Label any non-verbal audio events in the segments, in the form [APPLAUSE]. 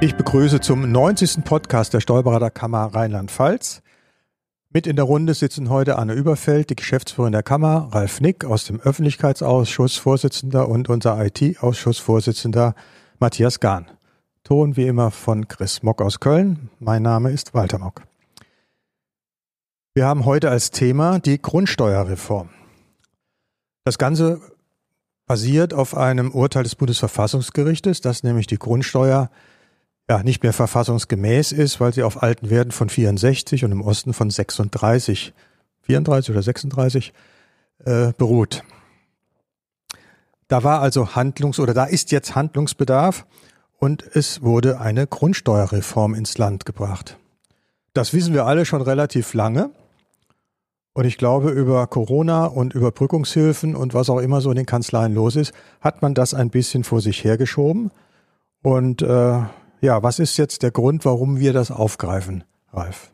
Ich begrüße zum 90. Podcast der Steuerberaterkammer Rheinland-Pfalz. Mit in der Runde sitzen heute Anne Überfeld, die Geschäftsführerin der Kammer, Ralf Nick aus dem Öffentlichkeitsausschuss, Vorsitzender und unser IT-Ausschussvorsitzender Matthias Gahn. Ton wie immer von Chris Mock aus Köln. Mein Name ist Walter Mock. Wir haben heute als Thema die Grundsteuerreform. Das Ganze basiert auf einem Urteil des Bundesverfassungsgerichtes, das nämlich die Grundsteuer ja, nicht mehr verfassungsgemäß ist, weil sie auf alten Werten von 64 und im Osten von 36, 34 oder 36 äh, beruht. Da war also Handlungs- oder da ist jetzt Handlungsbedarf und es wurde eine Grundsteuerreform ins Land gebracht. Das wissen wir alle schon relativ lange. Und ich glaube, über Corona und Überbrückungshilfen und was auch immer so in den Kanzleien los ist, hat man das ein bisschen vor sich hergeschoben. Und äh, ja, was ist jetzt der Grund, warum wir das aufgreifen, Ralf?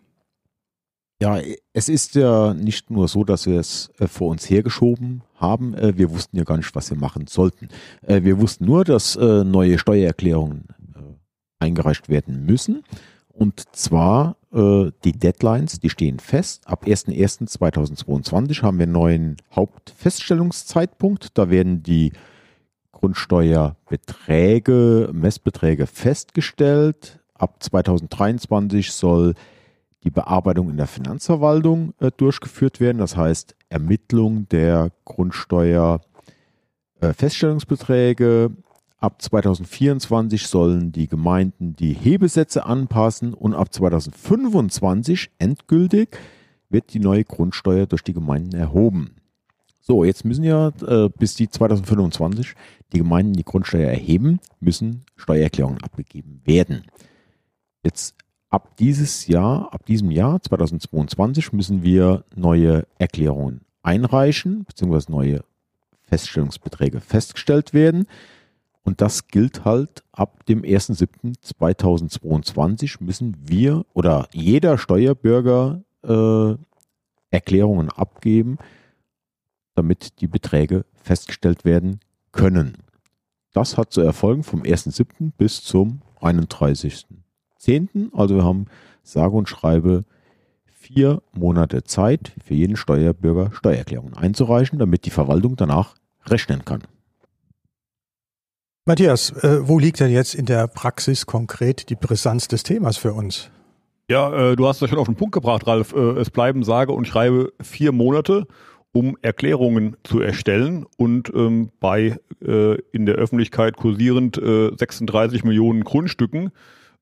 Ja, es ist ja nicht nur so, dass wir es äh, vor uns hergeschoben haben. Äh, wir wussten ja gar nicht, was wir machen sollten. Äh, wir wussten nur, dass neue Steuererklärungen eingereicht werden müssen. Und zwar die Deadlines, die stehen fest. Ab 01.01.2022 haben wir einen neuen Hauptfeststellungszeitpunkt. Da werden die Grundsteuerbeträge, Messbeträge festgestellt. Ab 2023 soll die Bearbeitung in der Finanzverwaltung äh, durchgeführt werden. Das heißt, Ermittlung der Grundsteuerfeststellungsbeträge. Äh, ab 2024 sollen die Gemeinden die Hebesätze anpassen und ab 2025 endgültig wird die neue Grundsteuer durch die Gemeinden erhoben. So, jetzt müssen ja äh, bis die 2025 die Gemeinden die Grundsteuer erheben, müssen Steuererklärungen abgegeben werden. Jetzt ab dieses Jahr, ab diesem Jahr 2022 müssen wir neue Erklärungen einreichen, beziehungsweise neue Feststellungsbeträge festgestellt werden. Und das gilt halt ab dem 1.7.2022 müssen wir oder jeder Steuerbürger äh, Erklärungen abgeben, damit die Beträge festgestellt werden können. Das hat zu erfolgen vom 1.7. bis zum 31.10. Also wir haben sage und schreibe vier Monate Zeit für jeden Steuerbürger Steuererklärungen einzureichen, damit die Verwaltung danach rechnen kann. Matthias, äh, wo liegt denn jetzt in der Praxis konkret die Brisanz des Themas für uns? Ja, äh, du hast das schon auf den Punkt gebracht, Ralf. Äh, es bleiben sage und schreibe vier Monate um Erklärungen zu erstellen und ähm, bei äh, in der Öffentlichkeit kursierend äh, 36 Millionen Grundstücken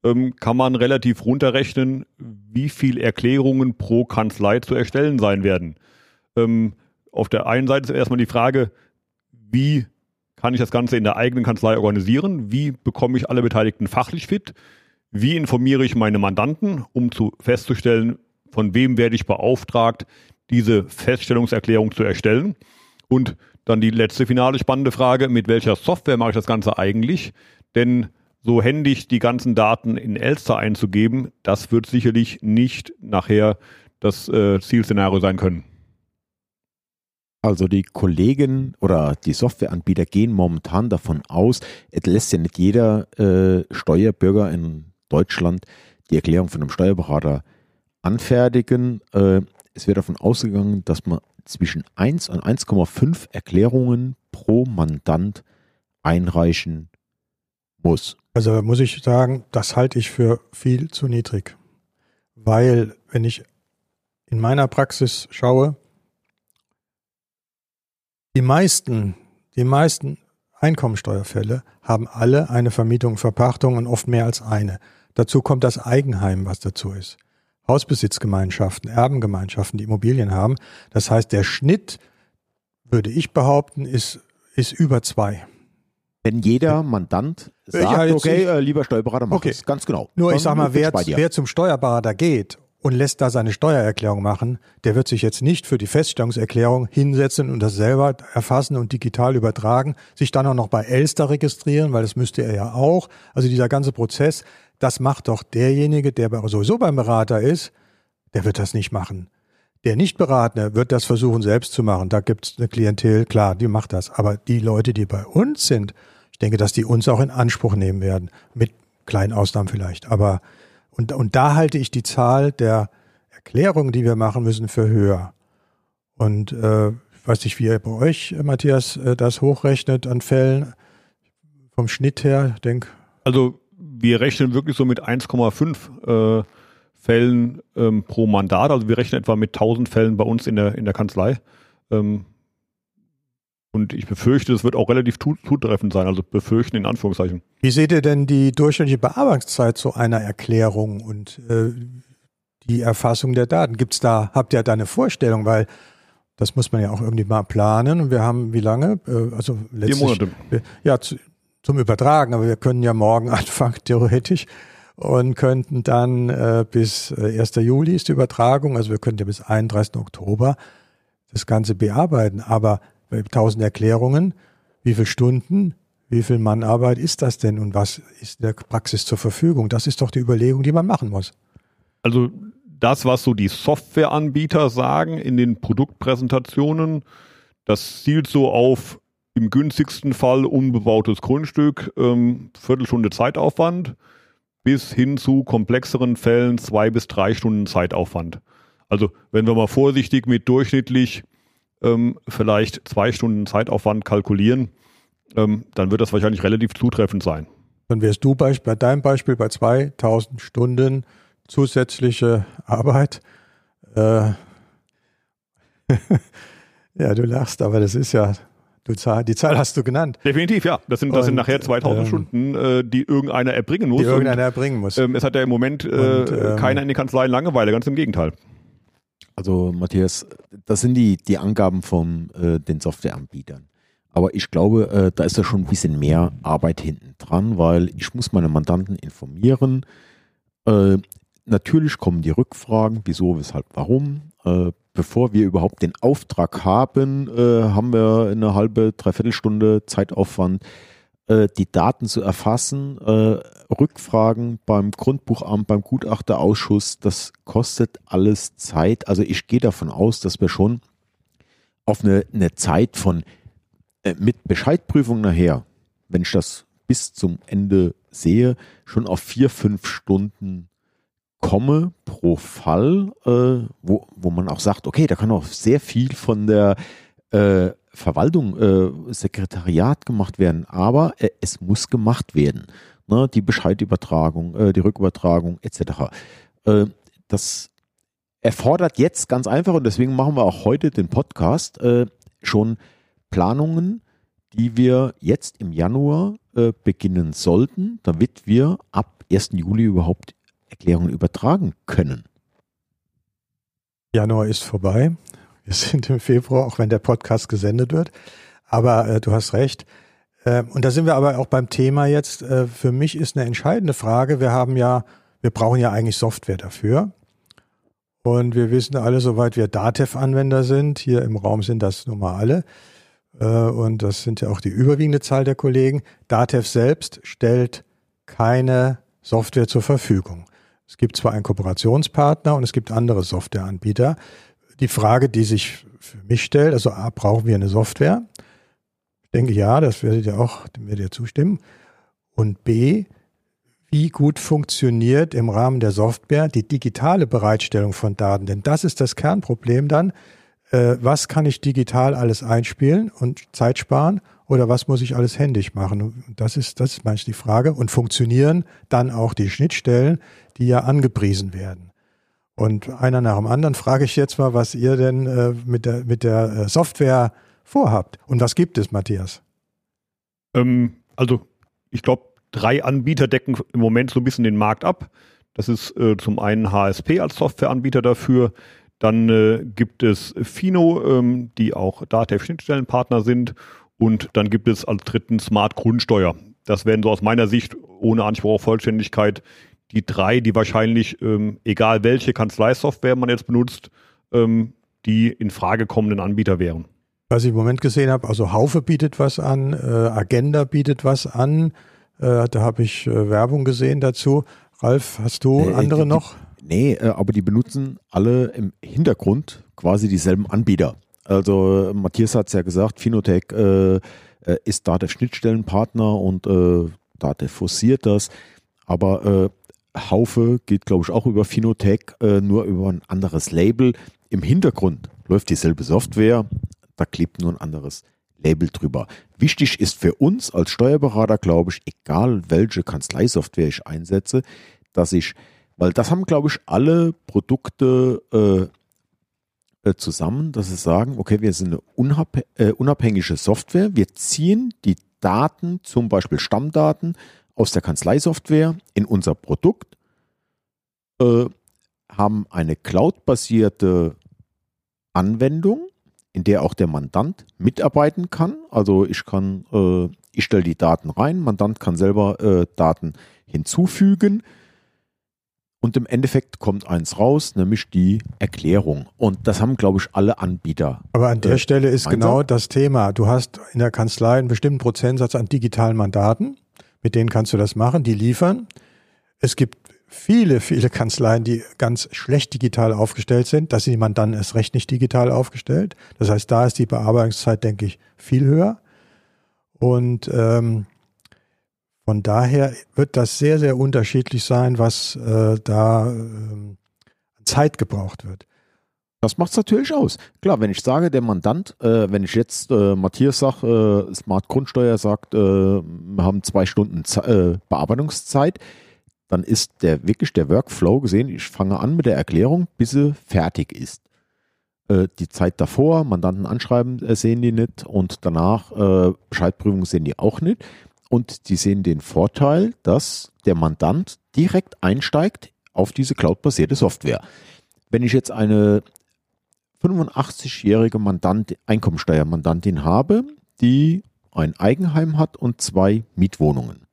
ähm, kann man relativ runterrechnen, wie viel Erklärungen pro Kanzlei zu erstellen sein werden. Ähm, auf der einen Seite ist erstmal die Frage, wie kann ich das Ganze in der eigenen Kanzlei organisieren? Wie bekomme ich alle Beteiligten fachlich fit? Wie informiere ich meine Mandanten, um zu festzustellen, von wem werde ich beauftragt, diese Feststellungserklärung zu erstellen. Und dann die letzte finale spannende Frage, mit welcher Software mache ich das Ganze eigentlich? Denn so händig die ganzen Daten in Elster einzugeben, das wird sicherlich nicht nachher das äh, Zielszenario sein können. Also die Kollegen oder die Softwareanbieter gehen momentan davon aus, es lässt ja nicht jeder äh, Steuerbürger in Deutschland die Erklärung von einem Steuerberater anfertigen. Äh, es wird davon ausgegangen, dass man zwischen 1 und 1,5 Erklärungen pro Mandant einreichen muss. Also muss ich sagen, das halte ich für viel zu niedrig. Weil, wenn ich in meiner Praxis schaue, die meisten, die meisten Einkommensteuerfälle haben alle eine Vermietung, Verpachtung und oft mehr als eine. Dazu kommt das Eigenheim, was dazu ist. Hausbesitzgemeinschaften, Erbengemeinschaften, die Immobilien haben. Das heißt, der Schnitt, würde ich behaupten, ist, ist über zwei. Wenn jeder Mandant sagt, ja, okay, äh, lieber Steuerberater, mach okay. es. Ganz genau. Nur Dann ich sag mal, wer, wer zum Steuerberater geht und lässt da seine Steuererklärung machen, der wird sich jetzt nicht für die Feststellungserklärung hinsetzen und das selber erfassen und digital übertragen, sich dann auch noch bei Elster registrieren, weil das müsste er ja auch. Also dieser ganze Prozess, das macht doch derjenige, der sowieso beim Berater ist, der wird das nicht machen. Der Nichtberatende wird das versuchen selbst zu machen. Da gibt es eine Klientel, klar, die macht das. Aber die Leute, die bei uns sind, ich denke, dass die uns auch in Anspruch nehmen werden. Mit kleinen Ausnahmen vielleicht. Aber und, und da halte ich die Zahl der Erklärungen, die wir machen müssen, für höher. Und äh, ich weiß nicht, wie ihr bei euch, Matthias, äh, das hochrechnet an Fällen vom Schnitt her, denk. Also wir rechnen wirklich so mit 1,5 äh, Fällen ähm, pro Mandat. Also wir rechnen etwa mit 1000 Fällen bei uns in der, in der Kanzlei. Ähm, und ich befürchte, es wird auch relativ zutreffend sein, also befürchten in Anführungszeichen. Wie seht ihr denn die durchschnittliche Bearbeitungszeit zu einer Erklärung und äh, die Erfassung der Daten? Gibt's da, habt ihr da eine Vorstellung? Weil das muss man ja auch irgendwie mal planen. Und wir haben wie lange? Äh, also letztlich, Vier Monate. Ja, zu, zum Übertragen, aber wir können ja morgen [LAUGHS] anfangen, theoretisch. Und könnten dann äh, bis 1. Äh, Juli ist die Übertragung, also wir könnten ja bis 31. Oktober das Ganze bearbeiten. Aber 1000 Erklärungen, wie viele Stunden, wie viel Mannarbeit ist das denn und was ist in der Praxis zur Verfügung? Das ist doch die Überlegung, die man machen muss. Also das, was so die Softwareanbieter sagen in den Produktpräsentationen, das zielt so auf im günstigsten Fall unbebautes Grundstück, ähm, Viertelstunde Zeitaufwand, bis hin zu komplexeren Fällen zwei bis drei Stunden Zeitaufwand. Also wenn wir mal vorsichtig mit durchschnittlich ähm, vielleicht zwei Stunden Zeitaufwand kalkulieren, ähm, dann wird das wahrscheinlich relativ zutreffend sein. Dann wärst du bei, bei deinem Beispiel bei 2000 Stunden zusätzliche Arbeit. Äh, [LAUGHS] ja, du lachst, aber das ist ja, du Zahl, die Zahl hast du genannt. Definitiv, ja. Das sind, das und, sind nachher 2000 ähm, Stunden, äh, die irgendeiner erbringen muss. Die irgendeiner erbringen muss. Ähm, es hat ja im Moment äh, und, ähm, keiner in den Kanzleien Langeweile, ganz im Gegenteil. Also Matthias, das sind die, die Angaben von äh, den Softwareanbietern. Aber ich glaube, äh, da ist da schon ein bisschen mehr Arbeit hinten dran, weil ich muss meine Mandanten informieren. Äh, natürlich kommen die Rückfragen, wieso, weshalb, warum. Äh, bevor wir überhaupt den Auftrag haben, äh, haben wir eine halbe, dreiviertel Stunde Zeitaufwand, äh, die Daten zu erfassen, äh, Rückfragen beim Grundbuchamt, beim Gutachterausschuss, das kostet alles Zeit. Also ich gehe davon aus, dass wir schon auf eine, eine Zeit von äh, mit Bescheidprüfung nachher, wenn ich das bis zum Ende sehe, schon auf vier, fünf Stunden komme pro Fall, äh, wo, wo man auch sagt, okay, da kann auch sehr viel von der äh, Verwaltung, äh, Sekretariat gemacht werden, aber äh, es muss gemacht werden. Ne? Die Bescheidübertragung, äh, die Rückübertragung etc. Äh, das erfordert jetzt ganz einfach, und deswegen machen wir auch heute den Podcast, schon Planungen, die wir jetzt im Januar beginnen sollten, damit wir ab 1. Juli überhaupt Erklärungen übertragen können. Januar ist vorbei. Wir sind im Februar, auch wenn der Podcast gesendet wird. Aber äh, du hast recht. Äh, und da sind wir aber auch beim Thema jetzt. Äh, für mich ist eine entscheidende Frage. Wir haben ja, wir brauchen ja eigentlich Software dafür. Und wir wissen alle, soweit wir Datev-Anwender sind, hier im Raum sind das nun mal alle. Äh, und das sind ja auch die überwiegende Zahl der Kollegen. Datev selbst stellt keine Software zur Verfügung. Es gibt zwar einen Kooperationspartner und es gibt andere Softwareanbieter die Frage, die sich für mich stellt, also A, brauchen wir eine Software? Ich denke ja, das werdet ihr auch, werdet ihr zustimmen. Und B, wie gut funktioniert im Rahmen der Software die digitale Bereitstellung von Daten? Denn das ist das Kernproblem dann. Äh, was kann ich digital alles einspielen und Zeit sparen? Oder was muss ich alles händisch machen? Das ist, das ist manchmal die Frage. Und funktionieren dann auch die Schnittstellen, die ja angepriesen werden? Und einer nach dem anderen frage ich jetzt mal, was ihr denn äh, mit der, mit der äh, Software vorhabt. Und was gibt es, Matthias? Ähm, also, ich glaube, drei Anbieter decken im Moment so ein bisschen den Markt ab. Das ist äh, zum einen HSP als Softwareanbieter dafür. Dann äh, gibt es Fino, ähm, die auch Datev-Schnittstellenpartner sind. Und dann gibt es als dritten Smart Grundsteuer. Das werden so aus meiner Sicht ohne Anspruch auf Vollständigkeit die drei, die wahrscheinlich, ähm, egal welche Kanzleisoftware man jetzt benutzt, ähm, die in Frage kommenden Anbieter wären. Was ich im Moment gesehen habe, also Haufe bietet was an, äh, Agenda bietet was an, äh, da habe ich äh, Werbung gesehen dazu. Ralf, hast du äh, andere die, noch? Nee, äh, aber die benutzen alle im Hintergrund quasi dieselben Anbieter. Also äh, Matthias hat es ja gesagt, Finotech ist da der Schnittstellenpartner und da der forciert das. Aber äh, Haufe geht, glaube ich, auch über Finotech, äh, nur über ein anderes Label. Im Hintergrund läuft dieselbe Software, da klebt nur ein anderes Label drüber. Wichtig ist für uns als Steuerberater, glaube ich, egal welche Kanzleisoftware ich einsetze, dass ich, weil das haben, glaube ich, alle Produkte äh, äh, zusammen, dass sie sagen, okay, wir sind eine äh, unabhängige Software, wir ziehen die Daten, zum Beispiel Stammdaten, aus der Kanzleisoftware in unser Produkt, äh, haben eine cloud-basierte Anwendung, in der auch der Mandant mitarbeiten kann. Also ich kann, äh, ich stelle die Daten rein, Mandant kann selber äh, Daten hinzufügen. Und im Endeffekt kommt eins raus, nämlich die Erklärung. Und das haben, glaube ich, alle Anbieter. Aber an der äh, Stelle ist genau das Thema. Du hast in der Kanzlei einen bestimmten Prozentsatz an digitalen Mandaten. Mit denen kannst du das machen, die liefern. Es gibt viele, viele Kanzleien, die ganz schlecht digital aufgestellt sind. Da sind die Mandanten erst recht nicht digital aufgestellt. Das heißt, da ist die Bearbeitungszeit, denke ich, viel höher. Und ähm, von daher wird das sehr, sehr unterschiedlich sein, was äh, da äh, Zeit gebraucht wird. Das macht es natürlich aus. Klar, wenn ich sage, der Mandant, äh, wenn ich jetzt äh, Matthias sage, äh, Smart Grundsteuer sagt, äh, wir haben zwei Stunden Z äh, Bearbeitungszeit, dann ist der wirklich der Workflow gesehen, ich fange an mit der Erklärung, bis sie fertig ist. Äh, die Zeit davor, Mandanten anschreiben, sehen die nicht und danach Bescheidprüfung sehen die auch nicht. Und die sehen den Vorteil, dass der Mandant direkt einsteigt auf diese cloudbasierte Software. Wenn ich jetzt eine 85-jährige Mandant, Einkommensteuermandantin habe, die ein Eigenheim hat und zwei Mietwohnungen.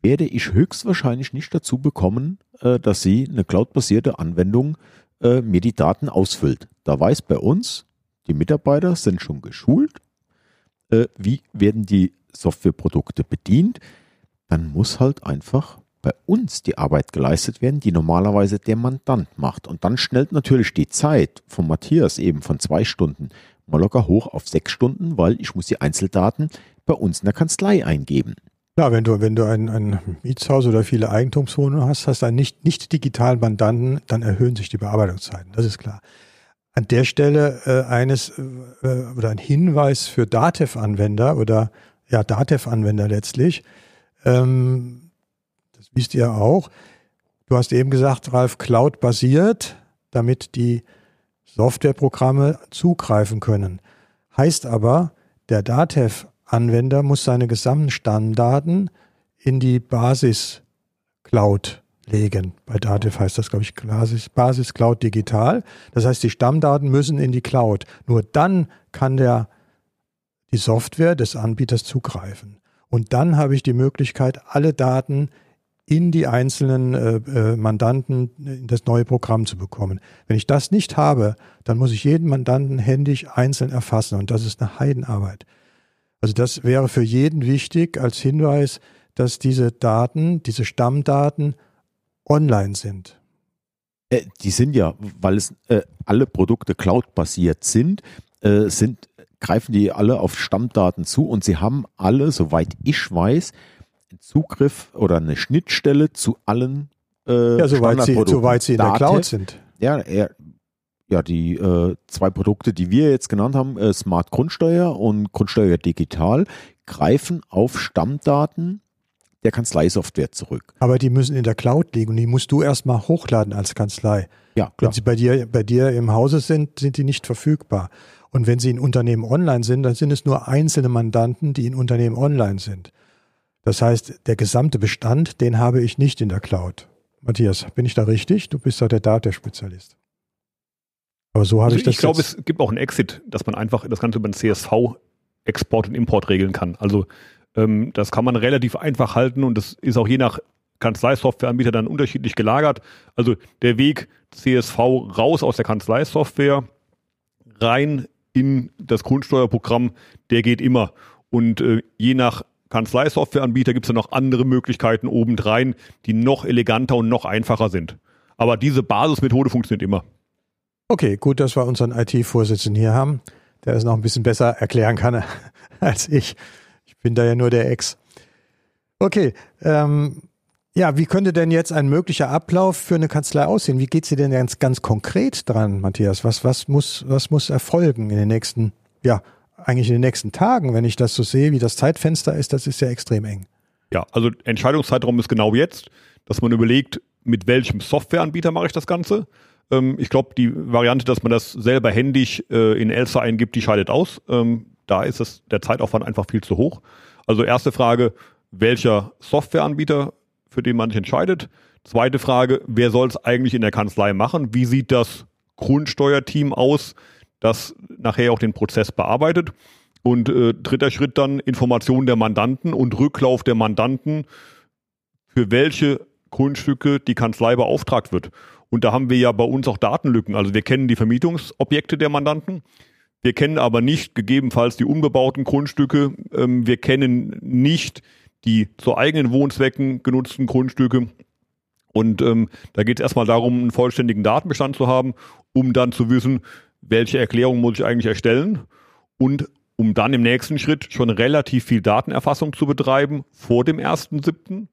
Werde ich höchstwahrscheinlich nicht dazu bekommen, äh, dass sie eine cloudbasierte Anwendung äh, mir die Daten ausfüllt. Da weiß bei uns, die Mitarbeiter sind schon geschult, äh, wie werden die Softwareprodukte bedient. Dann muss halt einfach bei uns die Arbeit geleistet werden, die normalerweise der Mandant macht. Und dann schnellt natürlich die Zeit von Matthias eben von zwei Stunden mal locker hoch auf sechs Stunden, weil ich muss die Einzeldaten bei uns in der Kanzlei eingeben. Ja, wenn du, wenn du ein, ein Mietshaus oder viele Eigentumswohnungen hast, hast du einen nicht, nicht digitalen Mandanten, dann erhöhen sich die Bearbeitungszeiten. Das ist klar. An der Stelle äh, eines äh, oder ein Hinweis für Datev-Anwender oder ja, Datev-Anwender letztlich. Ähm, wisst ihr auch. Du hast eben gesagt, Ralf, Cloud-basiert, damit die Softwareprogramme zugreifen können. Heißt aber, der Datev-Anwender muss seine gesamten Stammdaten in die Basis-Cloud legen. Bei Datev heißt das, glaube ich, Basis, Basis Cloud Digital. Das heißt, die Stammdaten müssen in die Cloud. Nur dann kann der, die Software des Anbieters zugreifen. Und dann habe ich die Möglichkeit, alle Daten in die einzelnen äh, äh, Mandanten in das neue Programm zu bekommen. Wenn ich das nicht habe, dann muss ich jeden Mandanten händisch einzeln erfassen und das ist eine Heidenarbeit. Also das wäre für jeden wichtig als Hinweis, dass diese Daten, diese Stammdaten online sind. Äh, die sind ja, weil es äh, alle Produkte cloud-basiert sind, äh, sind, greifen die alle auf Stammdaten zu und sie haben alle, soweit ich weiß, Zugriff oder eine Schnittstelle zu allen äh, ja, soweit sie, soweit sie in der Cloud sind. Ja, ja, die äh, zwei Produkte, die wir jetzt genannt haben, äh, Smart Grundsteuer und Grundsteuer Digital, greifen auf Stammdaten der Kanzleisoftware zurück. Aber die müssen in der Cloud liegen und die musst du erstmal hochladen als Kanzlei. Ja, klar. Wenn sie bei dir, bei dir im Hause sind, sind die nicht verfügbar. Und wenn sie in Unternehmen online sind, dann sind es nur einzelne Mandanten, die in Unternehmen online sind. Das heißt, der gesamte Bestand, den habe ich nicht in der Cloud. Matthias, bin ich da richtig? Du bist ja der Daterspezialist. Aber so habe also ich das. Ich glaube, es gibt auch einen Exit, dass man einfach das Ganze über den CSV Export und Import regeln kann. Also ähm, das kann man relativ einfach halten und das ist auch je nach Kanzleisoftwareanbieter dann unterschiedlich gelagert. Also der Weg CSV raus aus der Kanzleisoftware rein in das Grundsteuerprogramm, der geht immer. Und äh, je nach Kanzleisoftwareanbieter gibt es ja noch andere Möglichkeiten obendrein, die noch eleganter und noch einfacher sind. Aber diese Basismethode funktioniert immer. Okay, gut, dass wir unseren IT-Vorsitzenden hier haben, der das noch ein bisschen besser erklären kann [LAUGHS] als ich. Ich bin da ja nur der Ex. Okay, ähm, Ja, wie könnte denn jetzt ein möglicher Ablauf für eine Kanzlei aussehen? Wie geht sie denn ganz, ganz konkret dran, Matthias? Was, was, muss, was muss erfolgen in den nächsten, ja, eigentlich in den nächsten Tagen, wenn ich das so sehe, wie das Zeitfenster ist, das ist ja extrem eng. Ja, also Entscheidungszeitraum ist genau jetzt, dass man überlegt, mit welchem Softwareanbieter mache ich das Ganze. Ähm, ich glaube, die Variante, dass man das selber händisch äh, in Elsa eingibt, die scheidet aus. Ähm, da ist es der Zeitaufwand einfach viel zu hoch. Also erste Frage, welcher Softwareanbieter, für den man sich entscheidet. Zweite Frage, wer soll es eigentlich in der Kanzlei machen? Wie sieht das Grundsteuerteam aus, das nachher auch den Prozess bearbeitet? Und äh, dritter Schritt dann Information der Mandanten und Rücklauf der Mandanten, für welche Grundstücke die Kanzlei beauftragt wird. Und da haben wir ja bei uns auch Datenlücken. Also wir kennen die Vermietungsobjekte der Mandanten. Wir kennen aber nicht gegebenenfalls die unbebauten Grundstücke. Ähm, wir kennen nicht die zu eigenen Wohnzwecken genutzten Grundstücke. Und ähm, da geht es erstmal darum, einen vollständigen Datenbestand zu haben, um dann zu wissen, welche Erklärung muss ich eigentlich erstellen und um dann im nächsten Schritt schon relativ viel Datenerfassung zu betreiben vor dem 1.7.,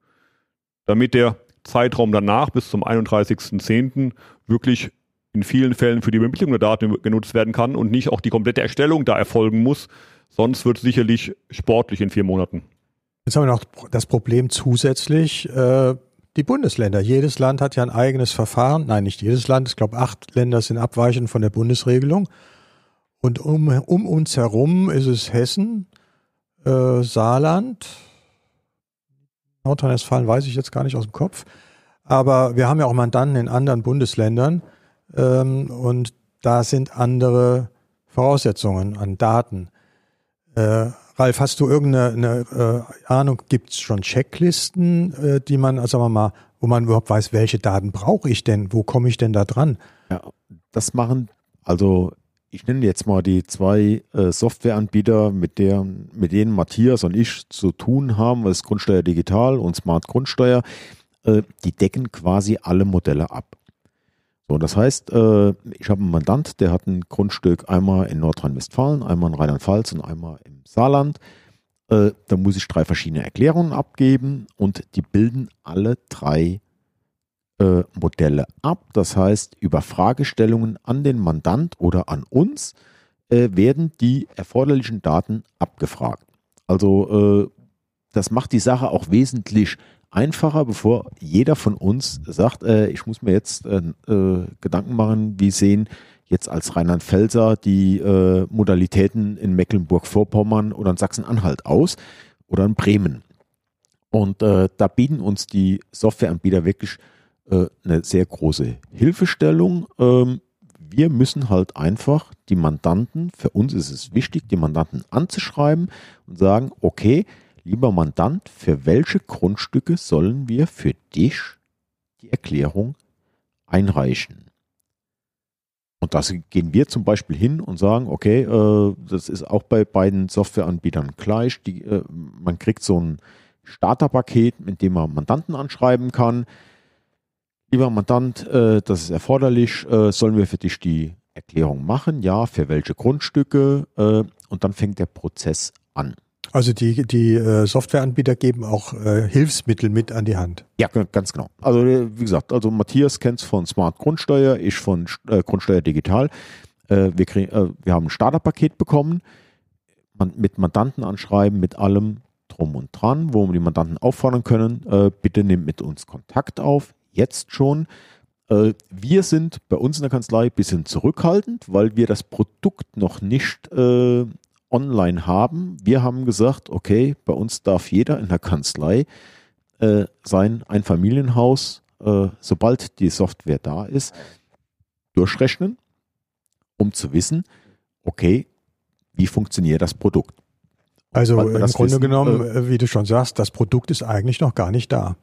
damit der Zeitraum danach bis zum 31.10. wirklich in vielen Fällen für die Übermittlung der Daten genutzt werden kann und nicht auch die komplette Erstellung da erfolgen muss. Sonst wird es sicherlich sportlich in vier Monaten. Jetzt haben wir noch das Problem zusätzlich, äh, die Bundesländer. Jedes Land hat ja ein eigenes Verfahren. Nein, nicht jedes Land. Ich glaube, acht Länder sind abweichend von der Bundesregelung. Und um, um uns herum ist es Hessen, äh, Saarland, Nordrhein-Westfalen weiß ich jetzt gar nicht aus dem Kopf. Aber wir haben ja auch Mandanten in anderen Bundesländern ähm, und da sind andere Voraussetzungen an Daten. Äh, Ralf, hast du irgendeine äh, Ahnung, gibt es schon Checklisten, äh, die man, also sagen wir mal, wo man überhaupt weiß, welche Daten brauche ich denn, wo komme ich denn da dran? Ja, das machen, also ich nenne jetzt mal die zwei äh, Softwareanbieter, mit, der, mit denen Matthias und ich zu tun haben, was Grundsteuer Digital und Smart Grundsteuer, äh, die decken quasi alle Modelle ab. So, das heißt, äh, ich habe einen Mandant, der hat ein Grundstück einmal in Nordrhein-Westfalen, einmal in Rheinland-Pfalz und einmal im Saarland. Äh, da muss ich drei verschiedene Erklärungen abgeben und die bilden alle drei äh, Modelle ab. Das heißt, über Fragestellungen an den Mandant oder an uns äh, werden die erforderlichen Daten abgefragt. Also äh, das macht die Sache auch wesentlich einfacher, bevor jeder von uns sagt, äh, ich muss mir jetzt äh, äh, Gedanken machen, wie sehen jetzt als Rheinland-Pfälzer die Modalitäten in Mecklenburg-Vorpommern oder in Sachsen-Anhalt aus oder in Bremen. Und da bieten uns die Softwareanbieter wirklich äh, eine sehr große Hilfestellung. Ähm, wir müssen halt einfach die Mandanten, für uns ist es wichtig, die Mandanten anzuschreiben und sagen, okay, lieber Mandant, für welche Grundstücke sollen wir für dich die Erklärung einreichen? Und da gehen wir zum Beispiel hin und sagen, okay, äh, das ist auch bei beiden Softwareanbietern gleich. Die, äh, man kriegt so ein Starterpaket, mit dem man Mandanten anschreiben kann. Lieber Mandant, äh, das ist erforderlich. Äh, sollen wir für dich die Erklärung machen? Ja, für welche Grundstücke? Äh, und dann fängt der Prozess an. Also die, die äh, Softwareanbieter geben auch äh, Hilfsmittel mit an die Hand. Ja, ganz genau. Also äh, wie gesagt, also Matthias kennt es von Smart Grundsteuer, ich von Grundsteuer Digital. Wir, krieg, wir haben ein Starterpaket bekommen, mit Mandanten anschreiben, mit allem drum und dran, wo wir die Mandanten auffordern können, bitte nehmt mit uns Kontakt auf jetzt schon. Wir sind bei uns in der Kanzlei ein bisschen zurückhaltend, weil wir das Produkt noch nicht online haben. Wir haben gesagt, okay, bei uns darf jeder in der Kanzlei äh, sein Einfamilienhaus, äh, sobald die Software da ist, durchrechnen, um zu wissen, okay, wie funktioniert das Produkt. Also im Grunde wissen, genommen, äh, wie du schon sagst, das Produkt ist eigentlich noch gar nicht da.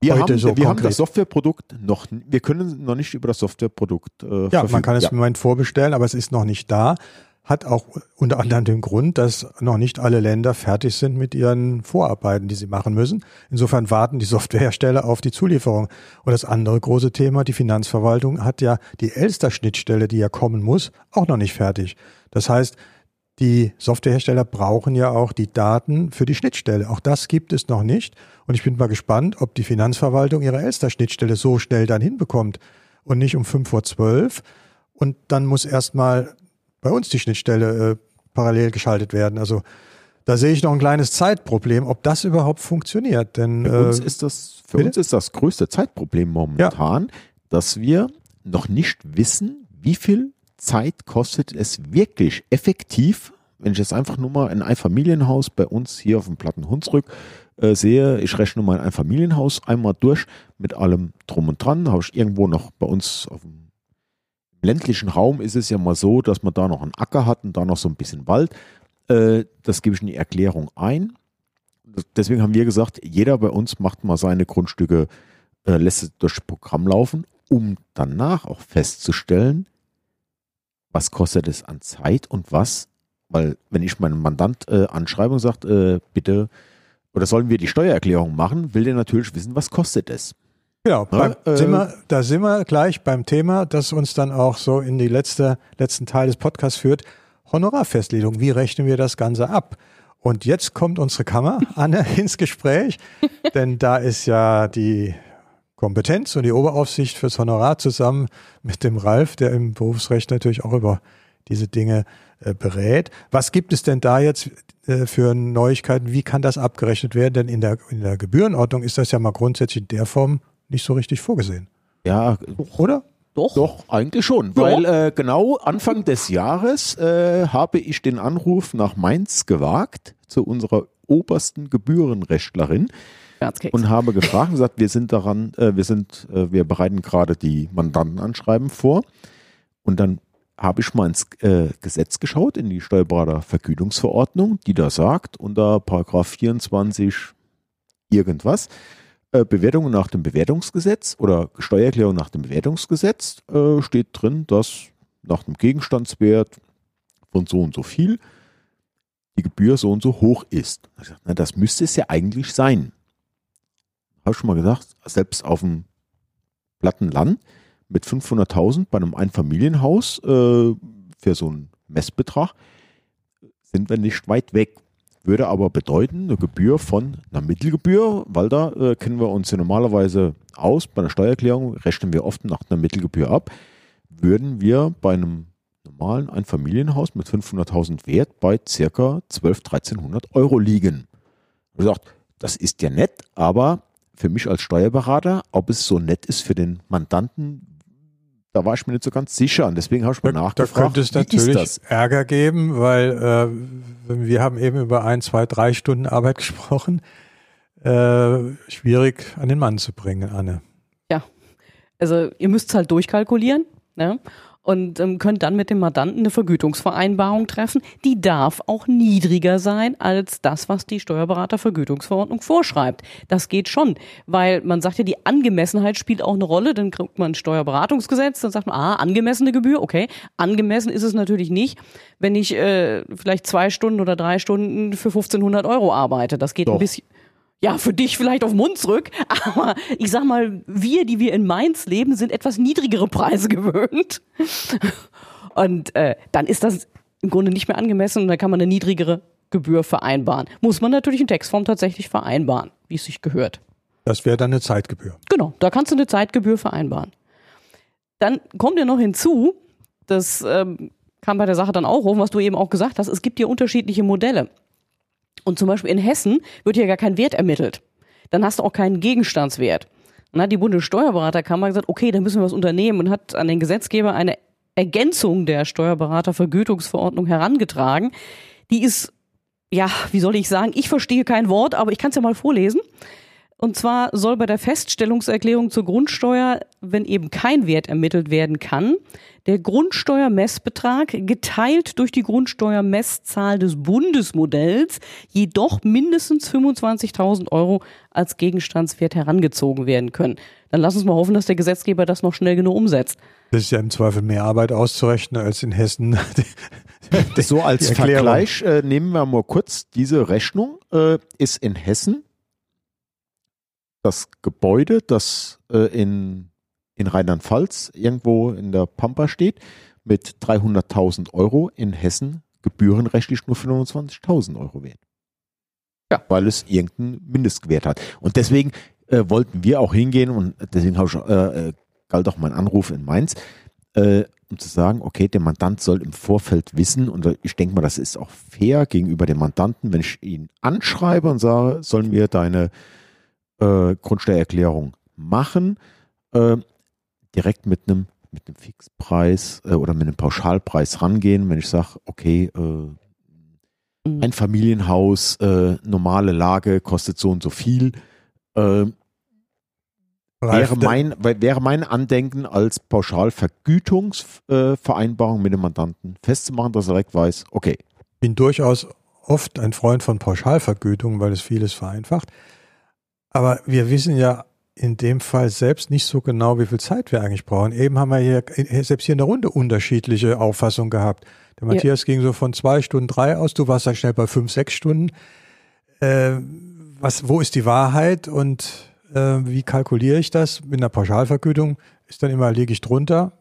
Wir, haben, so wir haben das Softwareprodukt noch, wir können noch nicht über das Softwareprodukt. Äh, ja, man kann es ja. im Moment vorbestellen, aber es ist noch nicht da. Hat auch unter anderem den Grund, dass noch nicht alle Länder fertig sind mit ihren Vorarbeiten, die sie machen müssen. Insofern warten die Softwarehersteller auf die Zulieferung. Und das andere große Thema, die Finanzverwaltung hat ja die Elster-Schnittstelle, die ja kommen muss, auch noch nicht fertig. Das heißt, die Softwarehersteller brauchen ja auch die Daten für die Schnittstelle. Auch das gibt es noch nicht. Und ich bin mal gespannt, ob die Finanzverwaltung ihre Elster-Schnittstelle so schnell dann hinbekommt und nicht um fünf vor zwölf. Und dann muss erstmal bei uns die Schnittstelle äh, parallel geschaltet werden. Also da sehe ich noch ein kleines Zeitproblem, ob das überhaupt funktioniert. Denn Für, uns, äh, ist das, für bitte? uns ist das größte Zeitproblem momentan, dass wir noch nicht wissen, wie viel Zeit kostet es wirklich effektiv, wenn ich jetzt einfach nur mal ein Einfamilienhaus bei uns hier auf dem Platten Hunsrück äh, sehe, ich rechne mal ein Einfamilienhaus einmal durch mit allem drum und dran, habe ich irgendwo noch bei uns auf dem ländlichen Raum ist es ja mal so, dass man da noch einen Acker hat und da noch so ein bisschen Wald. Äh, das gebe ich in die Erklärung ein. Deswegen haben wir gesagt, jeder bei uns macht mal seine Grundstücke, äh, lässt es durch das Programm laufen, um danach auch festzustellen, was kostet es an Zeit und was, weil wenn ich meinen Mandant äh, anschreibe und sage, äh, bitte, oder sollen wir die Steuererklärung machen, will der natürlich wissen, was kostet es. Genau, beim, äh, sind wir, da sind wir gleich beim Thema, das uns dann auch so in die letzte, letzten Teil des Podcasts führt. Honorarfestlegung. Wie rechnen wir das Ganze ab? Und jetzt kommt unsere Kammer, [LAUGHS] Anne, ins Gespräch, denn da ist ja die Kompetenz und die Oberaufsicht fürs Honorar zusammen mit dem Ralf, der im Berufsrecht natürlich auch über diese Dinge äh, berät. Was gibt es denn da jetzt äh, für Neuigkeiten? Wie kann das abgerechnet werden? Denn in der, in der Gebührenordnung ist das ja mal grundsätzlich in der Form nicht so richtig vorgesehen. Ja, Oder? Doch. Doch, eigentlich schon. Ja. Weil äh, genau Anfang des Jahres äh, habe ich den Anruf nach Mainz gewagt zu unserer obersten Gebührenrechtlerin und habe gefragt und gesagt, wir sind daran, äh, wir sind, äh, wir bereiten gerade die Mandantenanschreiben vor. Und dann habe ich mal ins äh, Gesetz geschaut, in die Steuerberatervergütungsverordnung, die da sagt, unter Paragraph 24 irgendwas, äh, Bewertungen nach dem Bewertungsgesetz oder Steuererklärung nach dem Bewertungsgesetz äh, steht drin, dass nach dem Gegenstandswert von so und so viel die Gebühr so und so hoch ist. Na, das müsste es ja eigentlich sein. Habe schon mal gesagt, selbst auf dem platten Land mit 500.000 bei einem Einfamilienhaus äh, für so einen Messbetrag sind wir nicht weit weg. Würde aber bedeuten, eine Gebühr von einer Mittelgebühr, weil da äh, kennen wir uns ja normalerweise aus, bei einer Steuererklärung rechnen wir oft nach einer Mittelgebühr ab, würden wir bei einem normalen Einfamilienhaus mit 500.000 Wert bei circa 12, 1300 Euro liegen. Habe gesagt, das ist ja nett, aber für mich als Steuerberater, ob es so nett ist für den Mandanten, da war ich mir nicht so ganz sicher. Und deswegen habe ich mal Da, da nachgefragt, könnte es natürlich das? Ärger geben, weil äh, wir haben eben über ein, zwei, drei Stunden Arbeit [LAUGHS] gesprochen. Äh, schwierig an den Mann zu bringen, Anne. Also ihr müsst es halt durchkalkulieren ne? Und ähm, könnt dann mit dem Mandanten eine Vergütungsvereinbarung treffen. Die darf auch niedriger sein als das, was die Steuerberatervergütungsverordnung vorschreibt. Das geht schon, weil man sagt ja, die Angemessenheit spielt auch eine Rolle. Dann kriegt man ein Steuerberaterungsgesetz, dann sagt man, ah, angemessene Gebühr, okay. Angemessen ist es natürlich nicht, wenn ich äh, vielleicht zwei Stunden oder drei Stunden für 1500 Euro arbeite. Das geht Doch. ein bisschen. Ja, für dich vielleicht auf Mundsrück, [LAUGHS] aber ich sag mal, wir, die wir in Mainz leben, sind etwas niedrigere Preise gewöhnt. [LAUGHS] Und äh, dann ist das im Grunde nicht mehr angemessen und dann kann man eine niedrigere Gebühr vereinbaren. Muss man natürlich in Textform tatsächlich vereinbaren, wie es sich gehört. Das wäre dann eine Zeitgebühr. Genau, da kannst du eine Zeitgebühr vereinbaren. Dann kommt ja noch hinzu, das ähm, kam bei der Sache dann auch hoch, was du eben auch gesagt hast, es gibt hier unterschiedliche Modelle. Und zum Beispiel in Hessen wird hier gar kein Wert ermittelt. Dann hast du auch keinen Gegenstandswert. Und dann hat die Bundessteuerberaterkammer gesagt, okay, da müssen wir was unternehmen und hat an den Gesetzgeber eine Ergänzung der Steuerberatervergütungsverordnung herangetragen. Die ist, ja, wie soll ich sagen, ich verstehe kein Wort, aber ich kann es ja mal vorlesen. Und zwar soll bei der Feststellungserklärung zur Grundsteuer, wenn eben kein Wert ermittelt werden kann, der Grundsteuermessbetrag geteilt durch die Grundsteuermesszahl des Bundesmodells jedoch mindestens 25.000 Euro als Gegenstandswert herangezogen werden können. Dann lass uns mal hoffen, dass der Gesetzgeber das noch schnell genug umsetzt. Das ist ja im Zweifel mehr Arbeit auszurechnen als in Hessen. So als. Vergleich äh, nehmen wir mal kurz diese Rechnung. Äh, ist in Hessen das Gebäude, das äh, in, in Rheinland-Pfalz irgendwo in der Pampa steht, mit 300.000 Euro in Hessen gebührenrechtlich nur 25.000 Euro wert. Ja. Weil es irgendeinen Mindestwert hat. Und deswegen äh, wollten wir auch hingehen und deswegen ich, äh, äh, galt auch mein Anruf in Mainz, äh, um zu sagen, okay, der Mandant soll im Vorfeld wissen und ich denke mal, das ist auch fair gegenüber dem Mandanten, wenn ich ihn anschreibe und sage, sollen wir deine äh, Grundsteuererklärung machen, äh, direkt mit einem mit einem Fixpreis äh, oder mit einem Pauschalpreis rangehen, wenn ich sage, okay, äh, Mhm. ein Familienhaus, äh, normale Lage kostet so und so viel. Äh, wäre, mein, wäre mein Andenken als Pauschalvergütungsvereinbarung mit dem Mandanten festzumachen, dass er direkt weiß, okay, Ich bin durchaus oft ein Freund von Pauschalvergütung, weil es vieles vereinfacht. Aber wir wissen ja in dem Fall selbst nicht so genau, wie viel Zeit wir eigentlich brauchen. Eben haben wir hier, selbst hier in der Runde unterschiedliche Auffassungen gehabt. Der Ja. Matthias ging so von zwei Stunden drei aus, du warst dann schnell bei fünf, sechs Stunden. Äh, was, wo ist die Wahrheit und äh, wie kalkuliere ich das? Mit einer Pauschalvergütung ist dann immer, liege ich drunter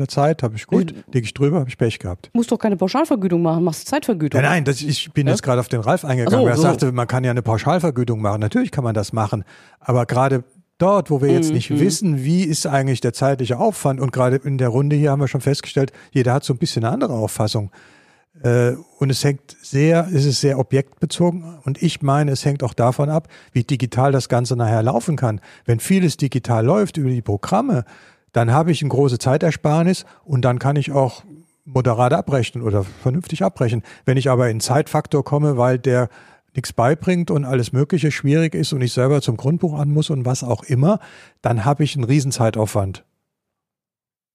der Zeit, habe ich gut, liege ich drüber, habe ich Pech gehabt. Musst doch keine Pauschalvergütung machen, machst Zeitvergütung. Nein, nein, das, ich bin Ja? jetzt gerade auf den Ralf eingegangen. So, er so. sagte, man kann ja eine Pauschalvergütung machen. Natürlich kann man das machen. Aber gerade dort, wo wir jetzt nicht Mhm. wissen, wie ist eigentlich der zeitliche Aufwand und gerade in der Runde hier haben wir schon festgestellt, jeder hat so ein bisschen eine andere Auffassung. Äh, Und es hängt sehr, es ist sehr objektbezogen und ich meine, es hängt auch davon ab, wie digital das Ganze nachher laufen kann. Wenn vieles digital läuft über die Programme, dann habe ich eine große Zeitersparnis und dann kann ich auch moderat abrechnen oder vernünftig abbrechen. Wenn ich aber in Zeitfaktor komme, weil der nichts beibringt und alles Mögliche schwierig ist und ich selber zum Grundbuch an muss und was auch immer, dann habe ich einen riesen Zeitaufwand.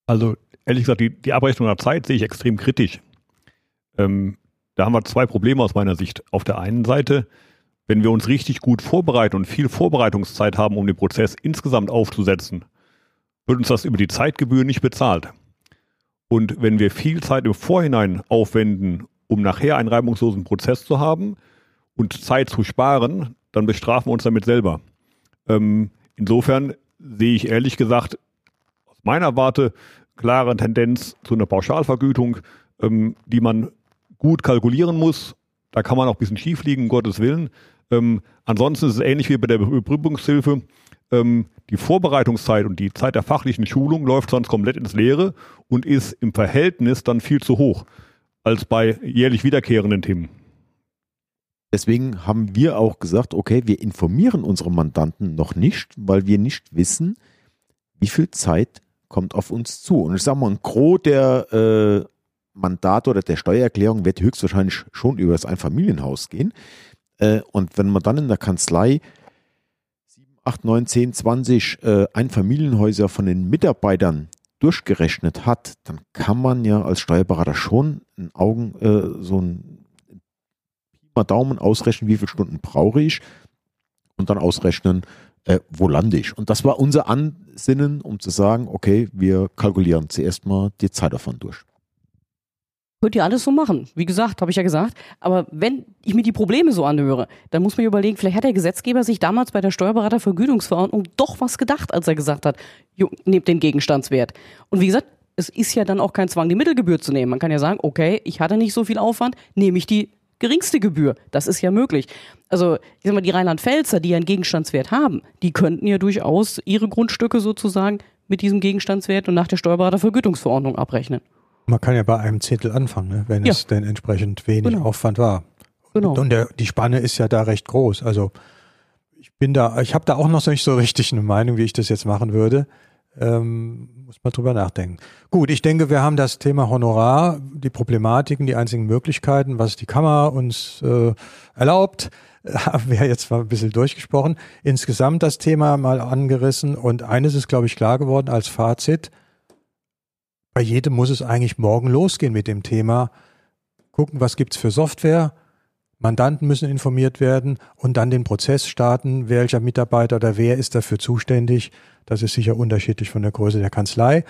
Also ehrlich gesagt, die, die Abrechnung der Zeit sehe ich extrem kritisch. Ähm, da haben wir zwei Probleme aus meiner Sicht. Auf der einen Seite, wenn wir uns richtig gut vorbereiten und viel Vorbereitungszeit haben, um den Prozess insgesamt aufzusetzen, wird uns das über die Zeitgebühr nicht bezahlt. Und wenn wir viel Zeit im Vorhinein aufwenden, um nachher einen reibungslosen Prozess zu haben und Zeit zu sparen, dann bestrafen wir uns damit selber. Ähm, insofern sehe ich ehrlich gesagt aus meiner Warte klare Tendenz zu einer Pauschalvergütung, ähm, die man gut kalkulieren muss. Da kann man auch ein bisschen schief liegen, um Gottes Willen. Ähm, ansonsten ist es ähnlich wie bei der Überbrückungshilfe. Ähm, die Vorbereitungszeit und die Zeit der fachlichen Schulung läuft sonst komplett ins Leere und ist im Verhältnis dann viel zu hoch als bei jährlich wiederkehrenden Themen. Deswegen haben wir auch gesagt, okay, wir informieren unsere Mandanten noch nicht, weil wir nicht wissen, wie viel Zeit kommt auf uns zu. Und ich sage mal, ein Gros der äh, Mandate oder der Steuererklärung wird höchstwahrscheinlich schon über das Einfamilienhaus gehen. Äh, und wenn man dann in der Kanzlei 7, 8, 9, 10, 20 äh, Einfamilienhäuser von den Mitarbeitern durchgerechnet hat, dann kann man ja als Steuerberater schon in Augen äh, so ein mal Daumen ausrechnen, wie viele Stunden brauche ich und dann ausrechnen, äh, wo lande ich. Und das war unser Ansinnen, um zu sagen, okay, wir kalkulieren zuerst mal die Zeitaufwand durch. Könnt ihr alles so machen. Wie gesagt, habe ich ja gesagt. Aber wenn ich mir die Probleme so anhöre, dann muss man überlegen, vielleicht hat der Gesetzgeber sich damals bei der Steuerberatervergütungsverordnung doch was gedacht, als er gesagt hat, nehmt den Gegenstandswert. Und wie gesagt, es ist ja dann auch kein Zwang, die Mittelgebühr zu nehmen. Man kann ja sagen, okay, ich hatte nicht so viel Aufwand, nehme ich die geringste Gebühr. Das ist ja möglich. Also, ich sag mal, die Rheinland-Pfälzer, die ja einen Gegenstandswert haben, die könnten ja durchaus ihre Grundstücke sozusagen mit diesem Gegenstandswert und nach der Steuerberatervergütungsverordnung abrechnen. Man kann ja bei einem Zehntel anfangen, ne, wenn Ja. es denn entsprechend wenig Genau. Aufwand war. Genau. Und der, die Spanne ist ja da recht groß. Also ich bin da, ich habe da auch noch nicht so richtig eine Meinung, wie ich das jetzt machen würde. Ähm, muss man drüber nachdenken. Gut, ich denke, wir haben das Thema Honorar, die Problematiken, die einzigen Möglichkeiten, was die Kammer uns äh, erlaubt, [LAUGHS] haben wir jetzt mal ein bisschen durchgesprochen. Insgesamt das Thema mal angerissen und eines ist, glaube ich, klar geworden als Fazit. Bei jedem muss es eigentlich morgen losgehen mit dem Thema. Gucken, was gibt's für Software, Mandanten müssen informiert werden und dann den Prozess starten, welcher Mitarbeiter oder wer ist dafür zuständig. Das ist sicher unterschiedlich von der Größe der Kanzlei,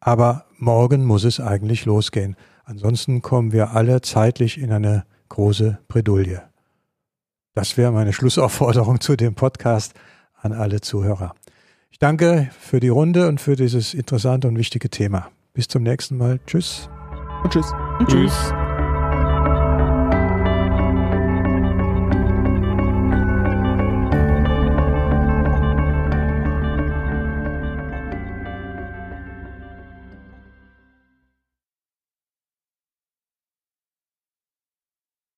aber morgen muss es eigentlich losgehen. Ansonsten kommen wir alle zeitlich in eine große Bredouille. Das wäre meine [LAUGHS] Schlussaufforderung zu dem Podcast an alle Zuhörer. Ich danke für die Runde und für dieses interessante und wichtige Thema. Bis zum nächsten Mal. Tschüss. Und tschüss. Und tschüss.